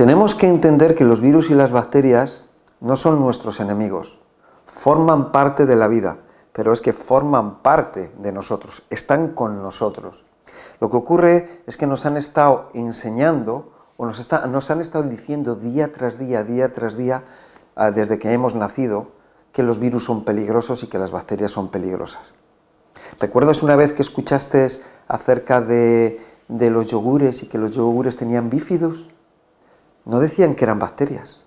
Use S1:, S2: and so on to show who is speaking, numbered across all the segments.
S1: Tenemos que entender que los virus y las bacterias no son nuestros enemigos, forman parte de la vida, pero es que forman parte de nosotros, están con nosotros. Lo que ocurre es que nos han estado enseñando o nos, han estado diciendo día tras día, día tras día, ah, desde que hemos nacido, que los virus son peligrosos y que las bacterias son peligrosas. ¿Recuerdas una vez que escuchaste acerca de, de los yogures y que los yogures tenían bífidos? No decían que eran bacterias.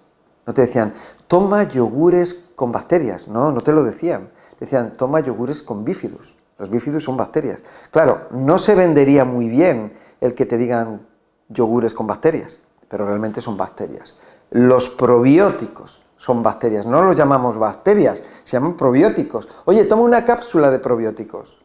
S1: No te decían, toma yogures con bacterias. No, no te lo decían. Decían, toma yogures con bífidos. Los bífidos son bacterias. Claro, no se vendería muy bien el que te digan yogures con bacterias, pero realmente son bacterias. Los probióticos son bacterias, no los llamamos bacterias, se llaman probióticos. Oye, toma una cápsula de probióticos.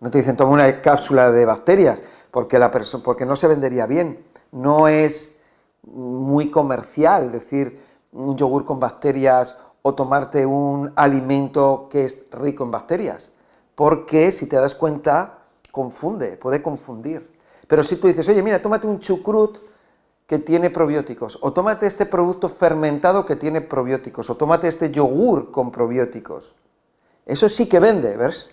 S1: No te dicen toma una cápsula de bacterias, porque, la porque no se vendería bien. No es muy comercial decir un yogur con bacterias o tomarte un alimento que es rico en bacterias, porque si te das cuenta, confunde, puede confundir. Pero si tú dices, oye, mira, tómate un chucrut que tiene probióticos, o tómate este producto fermentado que tiene probióticos, o tómate este yogur con probióticos. Eso sí que vende, ¿ves?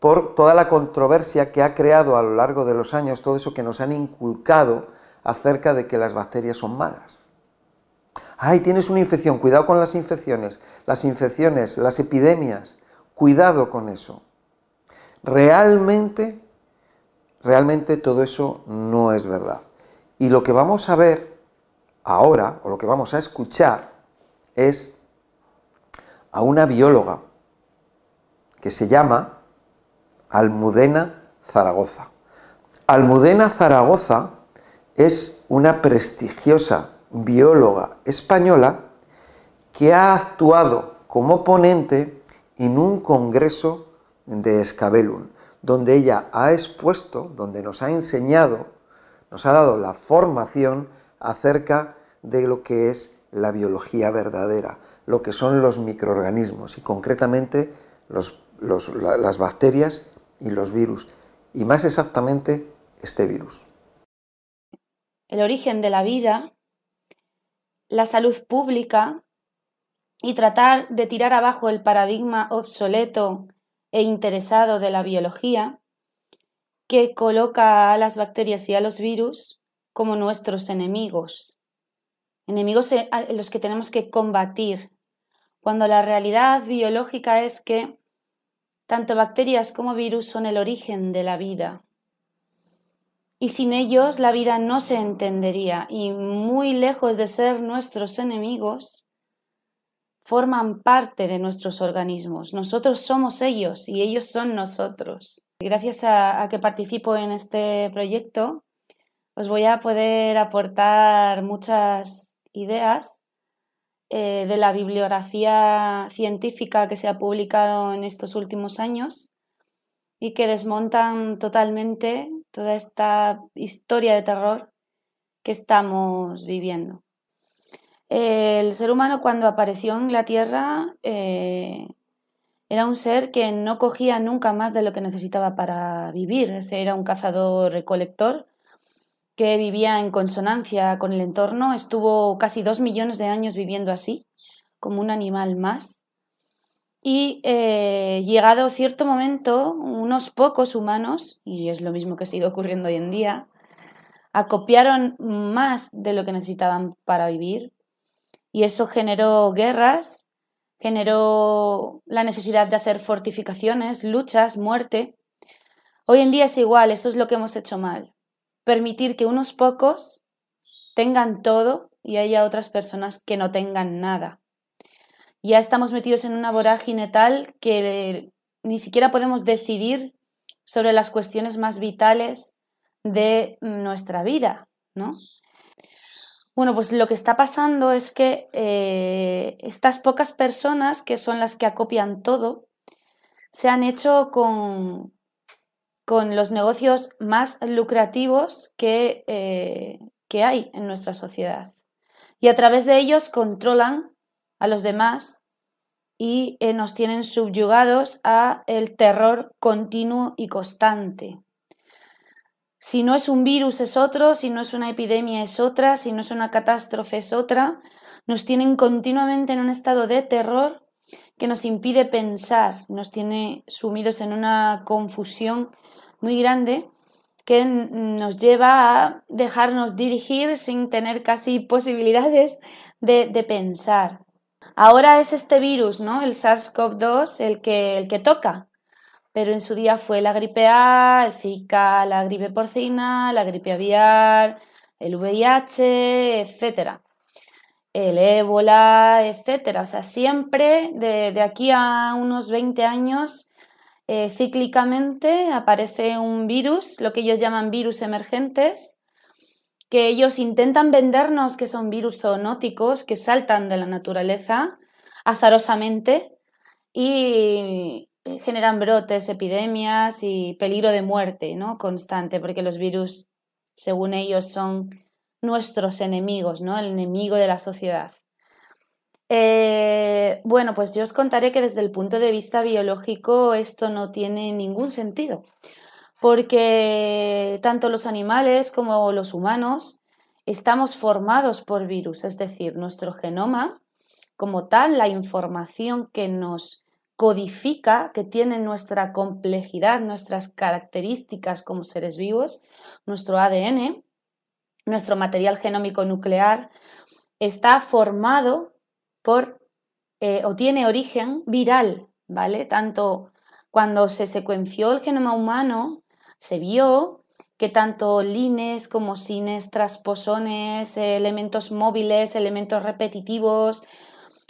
S1: Por toda la controversia que ha creado a lo largo de los años, todo eso que nos han inculcado acerca de que las bacterias son malas. Ay, tienes una infección, cuidado con las infecciones, las infecciones, las epidemias, cuidado con eso. Realmente Realmente todo eso no es verdad. Y lo que vamos a ver ahora, o lo que vamos a escuchar, es a una bióloga que se llama Almudena Zaragoza. Almudena Zaragoza es una prestigiosa bióloga española que ha actuado como ponente en un congreso de Escabelum donde ella ha expuesto, donde nos ha enseñado, nos ha dado la formación acerca de lo que es la biología verdadera, lo que son los microorganismos y concretamente las bacterias y los virus, y más exactamente este virus.
S2: El origen de la vida, la salud pública y tratar de tirar abajo el paradigma obsoleto e interesado de la biología que coloca a las bacterias y a los virus como nuestros enemigos, enemigos en los que tenemos que combatir, cuando la realidad biológica es que tanto bacterias como virus son el origen de la vida. Y sin ellos la vida no se entendería y muy lejos de ser nuestros enemigos, forman parte de nuestros organismos. Nosotros somos ellos y ellos son nosotros. Gracias a, que participo en este proyecto, os voy a poder aportar muchas ideas eh, de la bibliografía científica que se ha publicado en estos últimos años y que desmontan totalmente toda esta historia de terror que estamos viviendo. El ser humano cuando apareció en la Tierra eh, era un ser que no cogía nunca más de lo que necesitaba para vivir. Ese era un cazador-recolector que vivía en consonancia con el entorno. Estuvo casi dos millones de años viviendo así, como un animal más. Y eh, llegado cierto momento, unos pocos humanos, y es lo mismo que sigue ocurriendo hoy en día, acopiaron más de lo que necesitaban para vivir, y eso generó guerras, generó la necesidad de hacer fortificaciones, luchas, muerte. Hoy en día es igual, eso es lo que hemos hecho mal. Permitir que unos pocos tengan todo y haya otras personas que no tengan nada. Ya estamos metidos en una vorágine tal que ni siquiera podemos decidir sobre las cuestiones más vitales de nuestra vida, ¿no? Bueno, pues lo que está pasando es que eh, estas pocas personas, que son las que acopian todo, se han hecho con, con los negocios más lucrativos que, eh, que hay en nuestra sociedad. Y a través de ellos controlan a los demás y eh, nos tienen subyugados a el terror continuo y constante. Si no es un virus es otro, si no es una epidemia es otra, si no es una catástrofe es otra. Nos tienen continuamente en un estado de terror que nos impide pensar, nos tiene sumidos en una confusión muy grande que nos lleva a dejarnos dirigir sin tener casi posibilidades de, de pensar. Ahora es este virus, ¿no? El SARS-CoV-2 el que, el que toca, pero en su día fue la gripe A, el Zika, la gripe porcina, la gripe aviar, el VIH, etcétera. El ébola, etcétera. O sea, siempre de, aquí a unos 20 años, eh, cíclicamente aparece un virus, lo que ellos llaman virus emergentes, que ellos intentan vendernos que son virus zoonóticos que saltan de la naturaleza azarosamente y generan brotes, epidemias y peligro de muerte ¿no? constante, porque los virus, según ellos, son nuestros enemigos, ¿no? el enemigo de la sociedad. Eh, bueno, pues yo os contaré que desde el punto de vista biológico esto no tiene ningún sentido porque tanto los animales como los humanos estamos formados por virus, es decir, nuestro genoma, como tal, la información que nos codifica, que tiene nuestra complejidad, nuestras características como seres vivos, nuestro ADN, nuestro material genómico nuclear, está formado por eh, o tiene origen viral, ¿vale? Tanto cuando se secuenció el genoma humano, se vio que tanto lines como sines, transposones, elementos móviles, elementos repetitivos,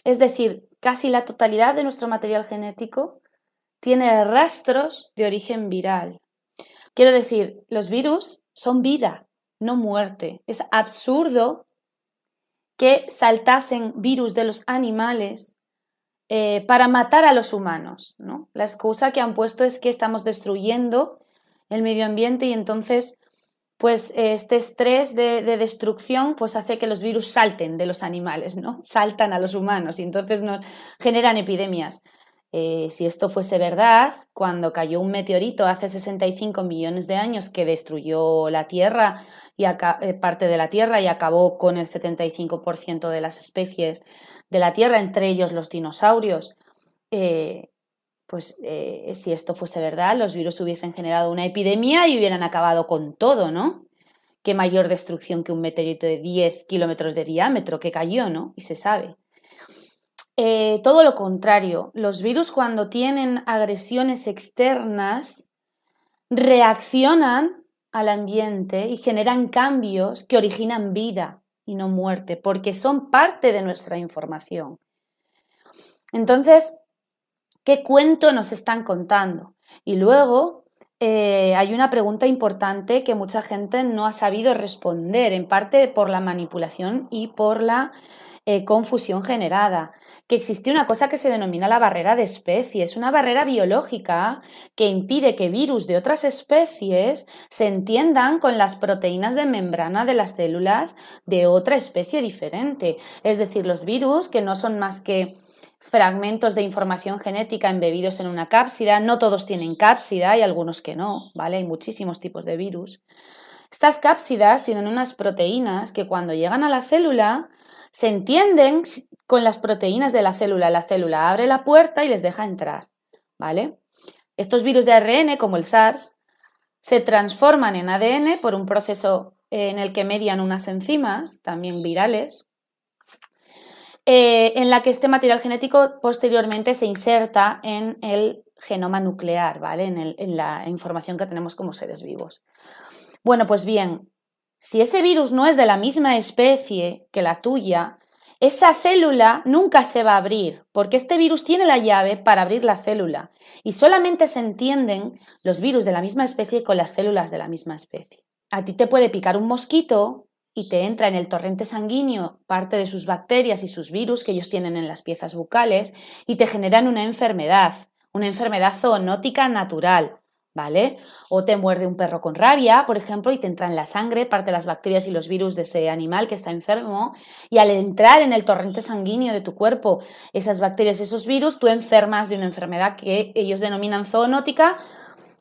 S2: es decir, casi la totalidad de nuestro material genético tiene rastros de origen viral. Quiero decir, los virus son vida, no muerte. Es absurdo que saltasen virus de los animales eh, para matar a los humanos. ¿no? La excusa que han puesto es que estamos destruyendo el medio ambiente y entonces pues este estrés de, destrucción pues hace que los virus salten de los animales, ¿no? Saltan a los humanos y entonces nos generan epidemias. Eh, si esto fuese verdad, cuando cayó un meteorito hace 65 millones de años que destruyó la Tierra y eh, parte de la Tierra y acabó con el 75% de las especies de la Tierra, entre ellos los dinosaurios, eh, pues eh, si esto fuese verdad, los virus hubiesen generado una epidemia y hubieran acabado con todo, ¿no? Qué mayor destrucción que un meteorito de 10 kilómetros de diámetro que cayó, ¿no? Y se sabe. Eh, todo lo contrario, los virus cuando tienen agresiones externas reaccionan al ambiente y generan cambios que originan vida y no muerte, porque son parte de nuestra información. Entonces, ¿Qué cuento nos están contando? Y luego eh, hay una pregunta importante que mucha gente no ha sabido responder, en parte por la manipulación y por la eh, confusión generada, que existe una cosa que se denomina la barrera de especies, una barrera biológica que impide que virus de otras especies se entiendan con las proteínas de membrana de las células de otra especie diferente. Es decir, los virus, que no son más que fragmentos de información genética embebidos en una cápsida. No todos tienen cápsida, hay algunos que no, ¿vale? Hay muchísimos tipos de virus. Estas cápsidas tienen unas proteínas que cuando llegan a la célula se entienden con las proteínas de la célula. La célula abre la puerta y les deja entrar, ¿vale? Estos virus de ARN, como el SARS, se transforman en ADN por un proceso en el que median unas enzimas, también virales, eh, en la que este material genético posteriormente se inserta en el genoma nuclear, ¿vale? En, la información que tenemos como seres vivos. Bueno, pues bien, si ese virus no es de la misma especie que la tuya, esa célula nunca se va a abrir, porque este virus tiene la llave para abrir la célula y solamente se entienden los virus de la misma especie con las células de la misma especie. A ti te puede picar un mosquito y te entra en el torrente sanguíneo parte de sus bacterias y sus virus que ellos tienen en las piezas bucales y te generan una enfermedad, una enfermedad zoonótica natural, ¿vale? O te muerde un perro con rabia, por ejemplo, y te entra en la sangre parte de las bacterias y los virus de ese animal que está enfermo, y al entrar en el torrente sanguíneo de tu cuerpo esas bacterias y esos virus, tú enfermas de una enfermedad que ellos denominan zoonótica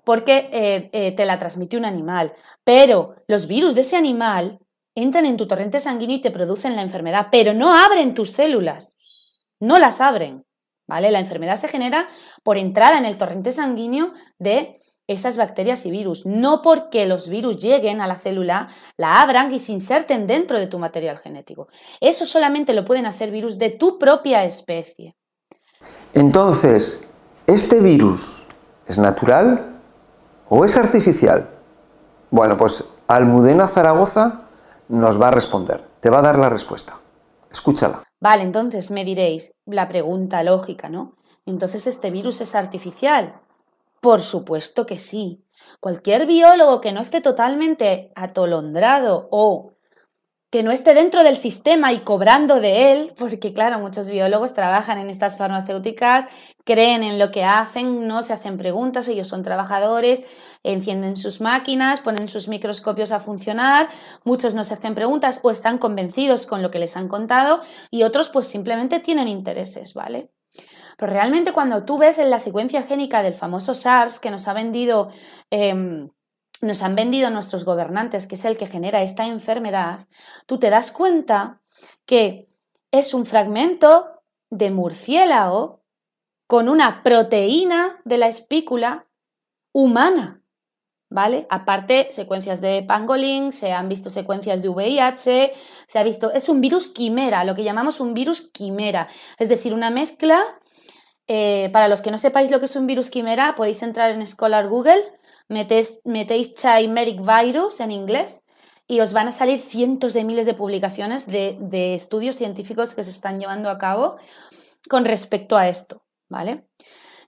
S2: porque eh, eh, te la transmite un animal. Pero los virus de ese animal entran en tu torrente sanguíneo y te producen la enfermedad, pero no abren tus células, no las abren. ¿Vale? La enfermedad se genera por entrada en el torrente sanguíneo de esas bacterias y virus, no porque los virus lleguen a la célula, la abran y se inserten dentro de tu material genético. Eso solamente lo pueden hacer virus de tu propia especie.
S1: Entonces, ¿este virus es natural o es artificial? Bueno, pues Almudena Zaragoza nos va a responder, te va a dar la respuesta. Escúchala.
S2: Vale, entonces me diréis la pregunta lógica, ¿no? Entonces este virus es artificial. Por supuesto que sí. Cualquier biólogo que no esté totalmente atolondrado o que no esté dentro del sistema y cobrando de él, porque claro, muchos biólogos trabajan en estas farmacéuticas, creen en lo que hacen, no se hacen preguntas, ellos son trabajadores, encienden sus máquinas, ponen sus microscopios a funcionar, muchos no se hacen preguntas o están convencidos con lo que les han contado y otros pues simplemente tienen intereses, ¿vale? Pero realmente cuando tú ves en la secuencia génica del famoso SARS que nos ha vendido, em, nos han vendido nuestros gobernantes, que es el que genera esta enfermedad, tú te das cuenta que es un fragmento de murciélago con una proteína de la espícula humana. ¿Vale? Aparte, secuencias de pangolín, se han visto secuencias de VIH, se ha visto, es un virus quimera, lo que llamamos un virus quimera, es decir, una mezcla eh, para los que no sepáis lo que es un virus quimera, podéis entrar en Scholar Google, metéis, metéis Chimeric Virus en inglés y os van a salir cientos de miles de publicaciones de, de estudios científicos que se están llevando a cabo con respecto a esto, ¿vale?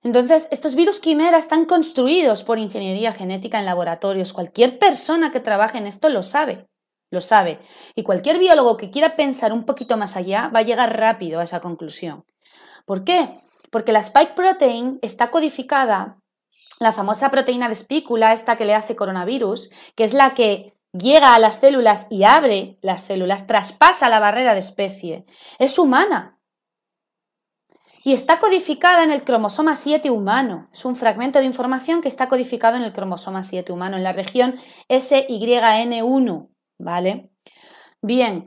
S2: Entonces, estos virus quimera están construidos por ingeniería genética en laboratorios. Cualquier persona que trabaje en esto lo sabe, lo sabe. Y cualquier biólogo que quiera pensar un poquito más allá va a llegar rápido a esa conclusión. ¿Por qué? Porque la spike protein está codificada, la famosa proteína de espícula, esta que le hace coronavirus, que es la que llega a las células y abre las células, traspasa la barrera de especie, es humana. Y está codificada en el cromosoma 7 humano. Es un fragmento de información que está codificado en el cromosoma 7 humano, en la región SYN1, ¿vale? Bien,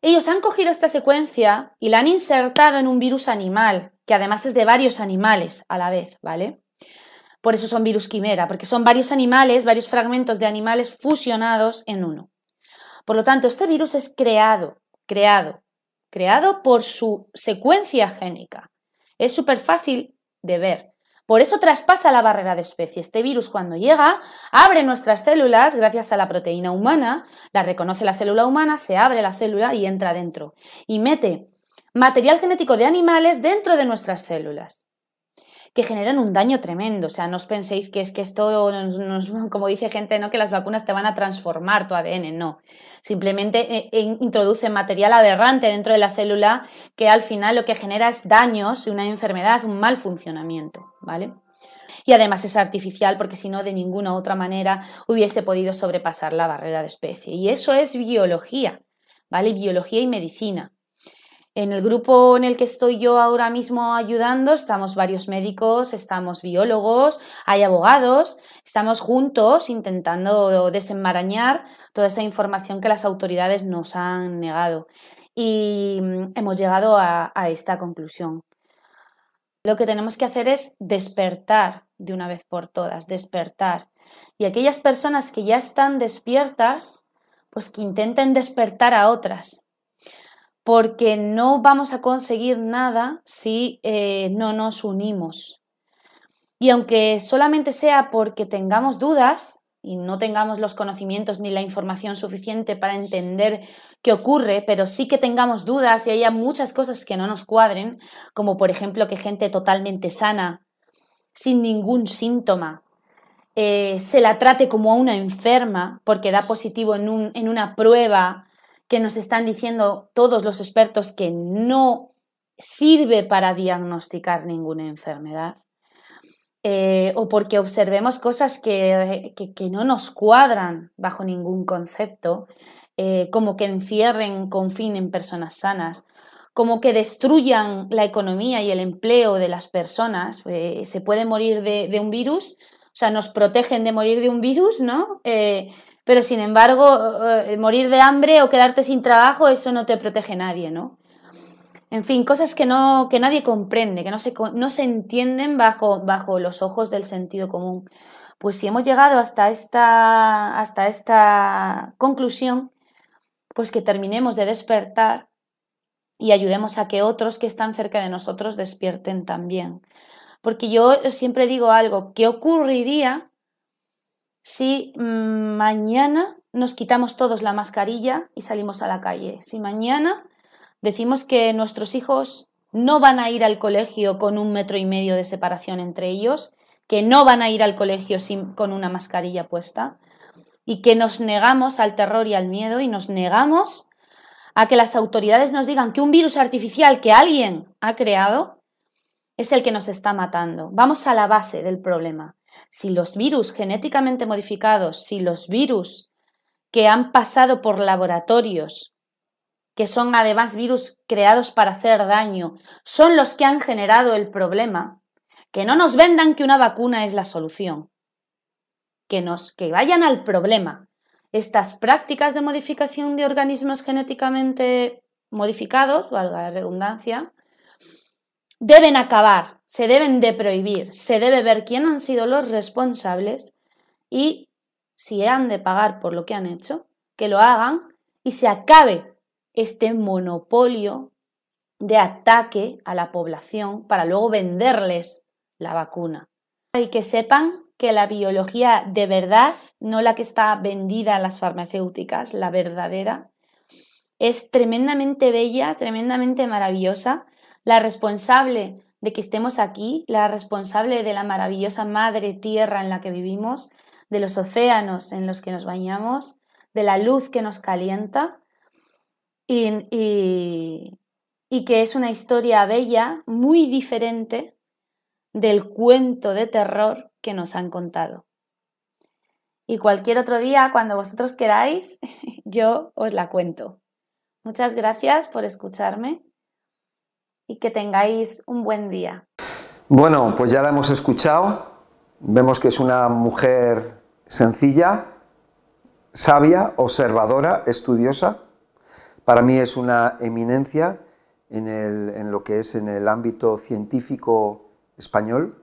S2: ellos han cogido esta secuencia y la han insertado en un virus animal, que además es de varios animales a la vez, ¿vale? Por eso son virus quimera, porque son varios animales, varios fragmentos de animales fusionados en uno. Por lo tanto, este virus es creado, creado, creado por su secuencia génica. Es súper fácil de ver. Por eso traspasa la barrera de especie. Este virus cuando llega, abre nuestras células gracias a la proteína humana, la reconoce la célula humana, se abre la célula y entra dentro. Y mete material genético de animales dentro de nuestras células que generan un daño tremendo. O sea, no os penséis que es que esto, como dice gente, ¿no? que las vacunas te van a transformar tu ADN, no. Simplemente eh, eh, introduce material aberrante dentro de la célula que al final lo que genera es daños una enfermedad, un mal funcionamiento, ¿vale? Y además es artificial porque si no, de ninguna otra manera hubiese podido sobrepasar la barrera de especie. Y eso es biología, ¿vale? Biología y medicina. En el grupo en el que estoy yo ahora mismo ayudando, estamos varios médicos, estamos biólogos, hay abogados, estamos juntos intentando desenmarañar toda esa información que las autoridades nos han negado. Y mm, hemos llegado a, a esta conclusión. Lo que tenemos que hacer es despertar de una vez por todas, despertar. Y aquellas personas que ya están despiertas, pues que intenten despertar a otras porque no vamos a conseguir nada si eh, no nos unimos. Y aunque solamente sea porque tengamos dudas y no tengamos los conocimientos ni la información suficiente para entender qué ocurre, pero sí que tengamos dudas y haya muchas cosas que no nos cuadren, como por ejemplo que gente totalmente sana, sin ningún síntoma, eh, se la trate como a una enferma porque da positivo en, un, en una prueba que nos están diciendo todos los expertos que no sirve para diagnosticar ninguna enfermedad. Eh, o porque observemos cosas que, no nos cuadran bajo ningún concepto, eh, como que encierren, confinen personas sanas, como que destruyan la economía y el empleo de las personas. Eh, se puede morir de, de un virus sea, nos protegen de morir de un virus, ¿no? Pero sin embargo, eh, morir de hambre o quedarte sin trabajo, eso no te protege nadie, ¿no? En fin, cosas que, no, que nadie comprende, que no se, no se entienden bajo, bajo los ojos del sentido común. Pues si hemos llegado hasta esta, hasta esta conclusión, pues que terminemos de despertar y ayudemos a que otros que están cerca de nosotros despierten también. Porque yo siempre digo algo, ¿qué ocurriría si mm, mañana nos quitamos todos la mascarilla y salimos a la calle? Si mañana decimos que nuestros hijos no van a ir al colegio con un metro y medio de separación entre ellos, que no van a ir al colegio sin, con una mascarilla puesta y que nos negamos al terror y al miedo y nos negamos a que las autoridades nos digan que un virus artificial que alguien ha creado es el que nos está matando. Vamos a la base del problema. Si los virus genéticamente modificados, si los virus que han pasado por laboratorios, que son además virus creados para hacer daño, son los que han generado el problema, que no nos vendan que una vacuna es la solución. Que nos que vayan al problema, estas prácticas de modificación de organismos genéticamente modificados, valga la redundancia, deben acabar, se deben de prohibir, se debe ver quién han sido los responsables y si han de pagar por lo que han hecho, que lo hagan y se acabe este monopolio de ataque a la población para luego venderles la vacuna. Y que sepan que la biología de verdad, no la que está vendida en las farmacéuticas, la verdadera, es tremendamente bella, tremendamente maravillosa. La responsable de que estemos aquí, la responsable de la maravillosa madre tierra en la que vivimos, de los océanos en los que nos bañamos, de la luz que nos calienta y, que es una historia bella, muy diferente del cuento de terror que nos han contado. Y cualquier otro día, cuando vosotros queráis, yo os la cuento. Muchas gracias por escucharme y que tengáis un buen día.
S1: Bueno, pues ya la hemos escuchado. Vemos que es una mujer sencilla, sabia, observadora, estudiosa. Para mí es una eminencia en, lo que es en el ámbito científico español.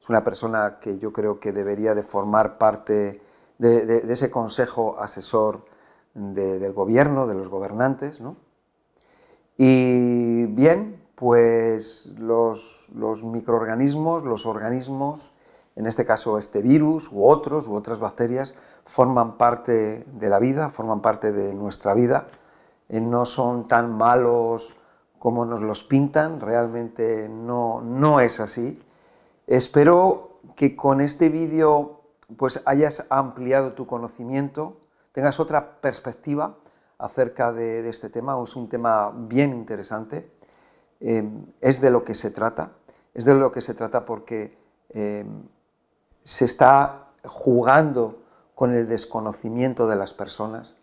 S1: Es una persona que yo creo que debería de formar parte de, ese consejo asesor del gobierno, de los gobernantes. Y bien, pues los, microorganismos, los organismos, en este caso este virus u otros u otras bacterias, forman parte de la vida, forman parte de nuestra vida, no son tan malos como nos los pintan, realmente no, no es así. Espero que con este vídeo pues hayas ampliado tu conocimiento, tengas otra perspectiva acerca de, este tema, es un tema bien interesante, em, es de lo que se trata, es de lo que se trata porque em, se está jugando con el desconocimiento de las personas,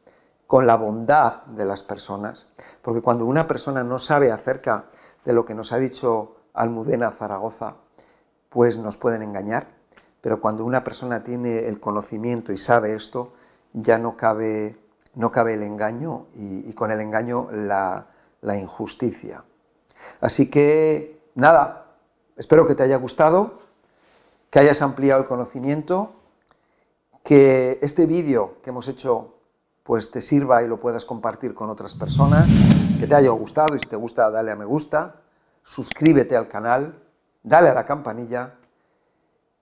S1: con la bondad de las personas, porque cuando una persona no sabe acerca de lo que nos ha dicho Almudena Zaragoza, pues nos pueden engañar, pero cuando una persona tiene el conocimiento y sabe esto, ya no cabe, no cabe el engaño y, con el engaño la, la injusticia. Así que, nada, espero que te haya gustado, que hayas ampliado el conocimiento, que este vídeo que hemos hecho pues te sirva y lo puedas compartir con otras personas, que te haya gustado y si te gusta dale a me gusta, suscríbete al canal, dale a la campanilla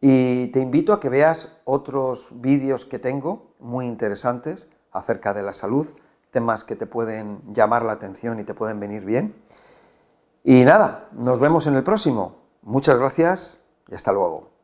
S1: y te invito a que veas otros vídeos que tengo muy interesantes acerca de la salud, temas que te pueden llamar la atención y te pueden venir bien. Y nada, nos vemos en el próximo. Muchas gracias y hasta luego.